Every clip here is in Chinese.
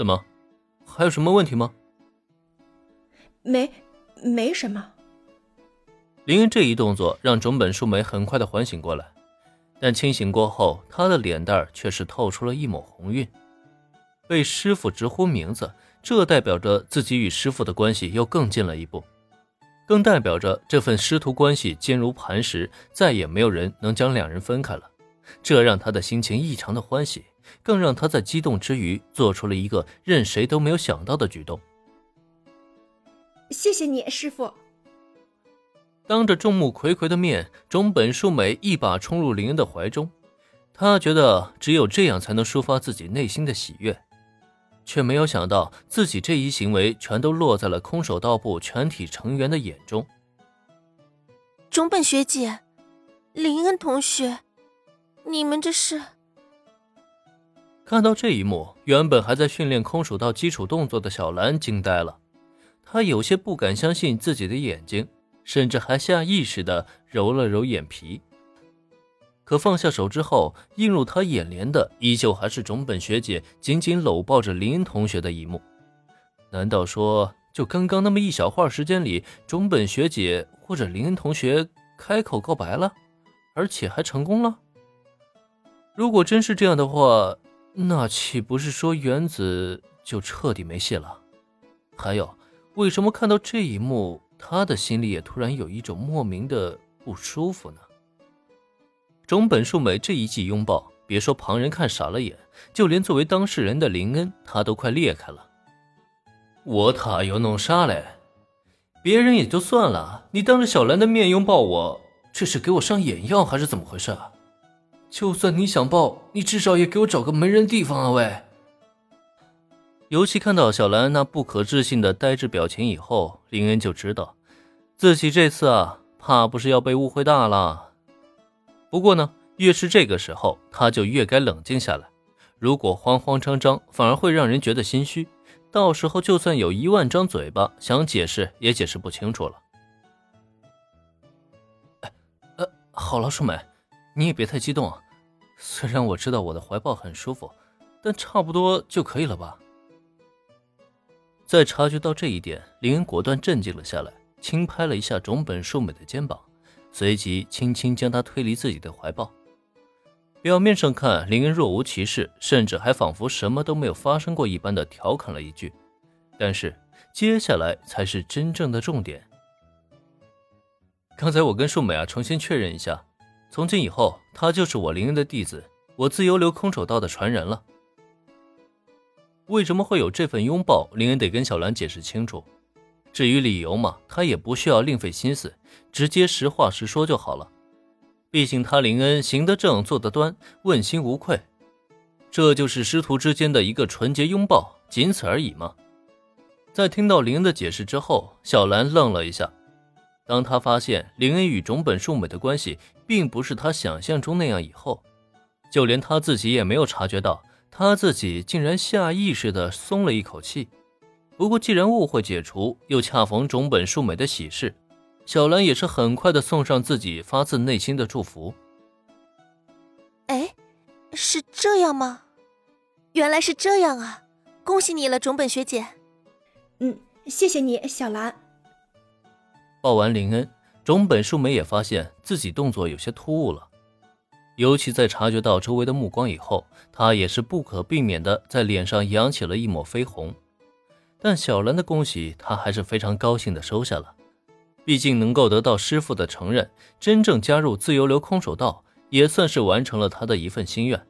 怎么，还有什么问题吗？没，没什么。林恩这一动作让种本树梅很快的缓醒过来，但清醒过后，她的脸蛋却是透出了一抹红晕。被师傅直呼名字，这代表着自己与师傅的关系又更近了一步，更代表着这份师徒关系坚如磐石，再也没有人能将两人分开了。这让他的心情异常的欢喜，更让他在激动之余做出了一个任谁都没有想到的举动。谢谢你，师傅。当着众目睽睽的面，中本树美一把冲入林恩的怀中，他觉得只有这样才能抒发自己内心的喜悦，却没有想到自己这一行为全都落在了空手道部全体成员的眼中。中本学姐，林恩同学。你们这是？看到这一幕，原本还在训练空手道基础动作的小兰惊呆了，她有些不敢相信自己的眼睛，甚至还下意识的揉了揉眼皮。可放下手之后，映入她眼帘的依旧还是种本学姐紧紧搂抱着林同学的一幕。难道说，就刚刚那么一小会儿时间里，种本学姐或者林同学开口告白了，而且还成功了？如果真是这样的话，那岂不是说原子就彻底没戏了？还有，为什么看到这一幕，他的心里也突然有一种莫名的不舒服呢？中本树美这一记拥抱，别说旁人看傻了眼，就连作为当事人的林恩，他都快裂开了。我他又弄啥嘞？别人也就算了，你当着小兰的面拥抱我，这是给我上眼药还是怎么回事啊？就算你想抱，你至少也给我找个没人地方啊！喂。尤其看到小兰那不可置信的呆滞表情以后，林恩就知道自己这次啊，怕不是要被误会大了。不过呢，越是这个时候，他就越该冷静下来。如果慌慌张张，反而会让人觉得心虚，到时候就算有一万张嘴巴想解释，也解释不清楚了。呃，好了，淑美。你也别太激动，虽然我知道我的怀抱很舒服，但差不多就可以了吧。在察觉到这一点，林恩果断镇静了下来，轻拍了一下种本树美的肩膀，随即轻轻将她推离自己的怀抱。表面上看，林恩若无其事，甚至还仿佛什么都没有发生过一般的调侃了一句，但是接下来才是真正的重点。刚才我跟树美啊，重新确认一下。从今以后，他就是我林恩的弟子，我自由流空手道的传人了。为什么会有这份拥抱？林恩得跟小兰解释清楚。至于理由嘛，他也不需要另费心思，直接实话实说就好了。毕竟他林恩行得正，坐得端，问心无愧。这就是师徒之间的一个纯洁拥抱，仅此而已嘛。在听到林恩的解释之后，小兰愣了一下。当他发现林恩与种本树美的关系并不是他想象中那样以后，就连他自己也没有察觉到，他自己竟然下意识的松了一口气。不过，既然误会解除，又恰逢种本树美的喜事，小兰也是很快的送上自己发自内心的祝福。哎，是这样吗？原来是这样啊！恭喜你了，种本学姐。嗯，谢谢你，小兰。抱完林恩，种本树美也发现自己动作有些突兀了，尤其在察觉到周围的目光以后，她也是不可避免的在脸上扬起了一抹绯红。但小兰的恭喜，她还是非常高兴的收下了，毕竟能够得到师傅的承认，真正加入自由流空手道，也算是完成了他的一份心愿。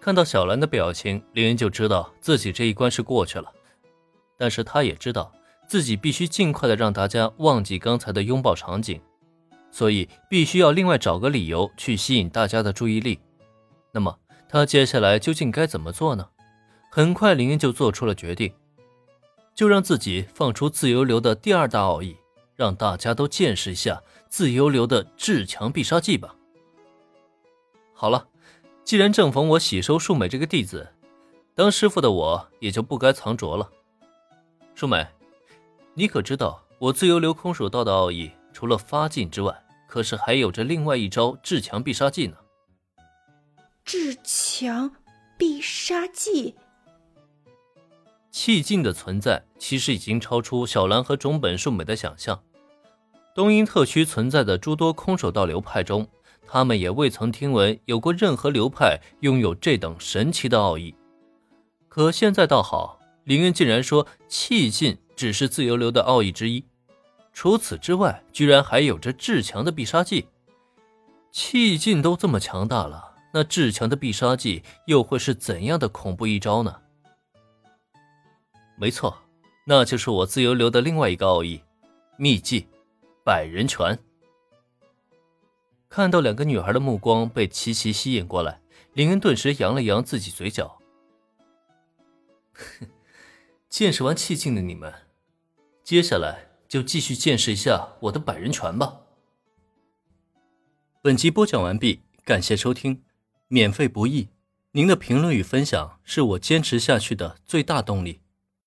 看到小兰的表情，林恩就知道自己这一关是过去了，但是他也知道。自己必须尽快的让大家忘记刚才的拥抱场景，所以必须要另外找个理由去吸引大家的注意力。那么他接下来究竟该怎么做呢？很快，林恩就做出了决定，就让自己放出自由流的第二大奥义，让大家都见识一下自由流的至强必杀技吧。好了，既然正逢我喜收树美这个弟子，当师傅的我也就不该藏拙了，树美。你可知道，我自由流空手道的奥义，除了发劲之外，可是还有着另外一招至强必杀技呢。至强必杀技。气劲的存在其实已经超出小兰和种本树美的想象。东瀛特区存在的诸多空手道流派中，他们也未曾听闻有过任何流派拥有这等神奇的奥义。可现在倒好，林恩竟然说气劲只是自由流的奥义之一，除此之外，居然还有着至强的必杀技。气劲都这么强大了，那至强的必杀技又会是怎样的恐怖一招呢？没错，那就是我自由流的另外一个奥义——秘技。百人拳。看到两个女孩的目光被齐齐吸引过来，林恩顿时扬了扬自己嘴角。哼 见识完气劲的你们，接下来就继续见识一下我的百人拳吧。本集播讲完毕，感谢收听，免费不易，您的评论与分享是我坚持下去的最大动力。